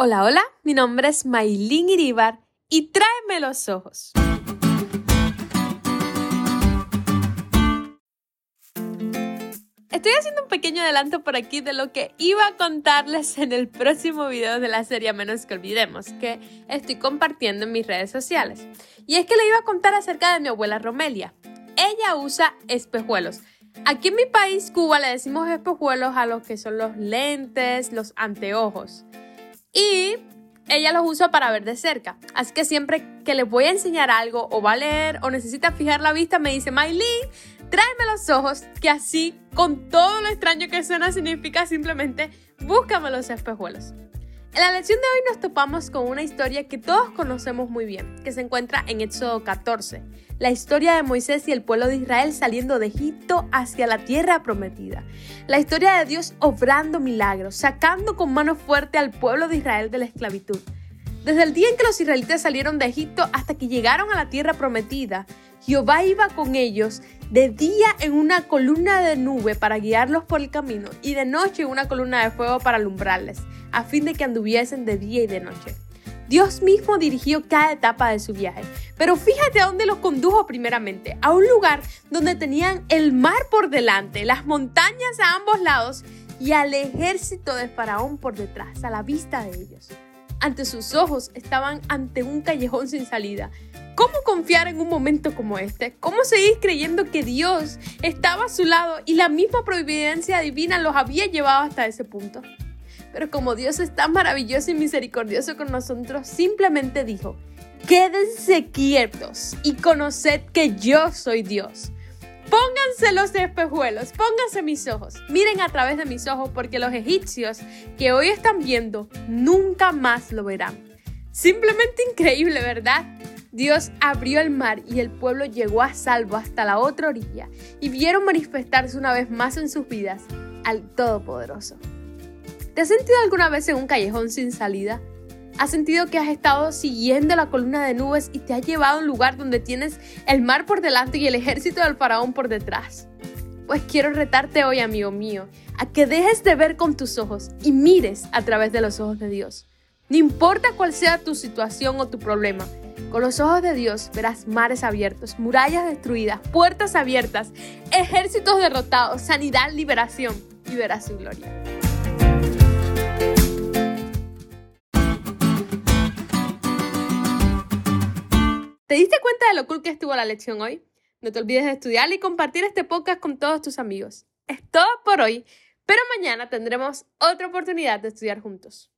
Hola, hola, mi nombre es Maylin Iribar y tráeme los ojos. Estoy haciendo un pequeño adelanto por aquí de lo que iba a contarles en el próximo video de la serie Menos que Olvidemos, que estoy compartiendo en mis redes sociales. Y es que le iba a contar acerca de mi abuela Romelia. Ella usa espejuelos. Aquí en mi país, Cuba, le decimos espejuelos a los que son los lentes, los anteojos y ella los usa para ver de cerca. Así que siempre que le voy a enseñar algo o va a leer o necesita fijar la vista, me dice, Maylin, tráeme los ojos, que así, con todo lo extraño que suena, significa simplemente búscame los espejuelos. En la lección de hoy nos topamos con una historia que todos conocemos muy bien, que se encuentra en Éxodo 14, la historia de Moisés y el pueblo de Israel saliendo de Egipto hacia la tierra prometida, la historia de Dios obrando milagros, sacando con mano fuerte al pueblo de Israel de la esclavitud. Desde el día en que los israelitas salieron de Egipto hasta que llegaron a la tierra prometida, Jehová iba con ellos de día en una columna de nube para guiarlos por el camino y de noche en una columna de fuego para alumbrarles a fin de que anduviesen de día y de noche. Dios mismo dirigió cada etapa de su viaje, pero fíjate a dónde los condujo primeramente, a un lugar donde tenían el mar por delante, las montañas a ambos lados y al ejército de Faraón por detrás, a la vista de ellos. Ante sus ojos estaban ante un callejón sin salida. ¿Cómo confiar en un momento como este? ¿Cómo seguir creyendo que Dios estaba a su lado y la misma providencia divina los había llevado hasta ese punto? Pero como Dios es tan maravilloso y misericordioso con nosotros, simplemente dijo, quédense quietos y conoced que yo soy Dios. Pónganse los espejuelos, pónganse mis ojos, miren a través de mis ojos porque los egipcios que hoy están viendo nunca más lo verán. Simplemente increíble, ¿verdad? Dios abrió el mar y el pueblo llegó a salvo hasta la otra orilla y vieron manifestarse una vez más en sus vidas al Todopoderoso. ¿Te has sentido alguna vez en un callejón sin salida? ¿Has sentido que has estado siguiendo la columna de nubes y te ha llevado a un lugar donde tienes el mar por delante y el ejército del faraón por detrás? Pues quiero retarte hoy, amigo mío, a que dejes de ver con tus ojos y mires a través de los ojos de Dios. No importa cuál sea tu situación o tu problema, con los ojos de Dios verás mares abiertos, murallas destruidas, puertas abiertas, ejércitos derrotados, sanidad, liberación y verás su gloria. ¿Te diste cuenta de lo cool que estuvo la lección hoy? No te olvides de estudiar y compartir este podcast con todos tus amigos. Es todo por hoy, pero mañana tendremos otra oportunidad de estudiar juntos.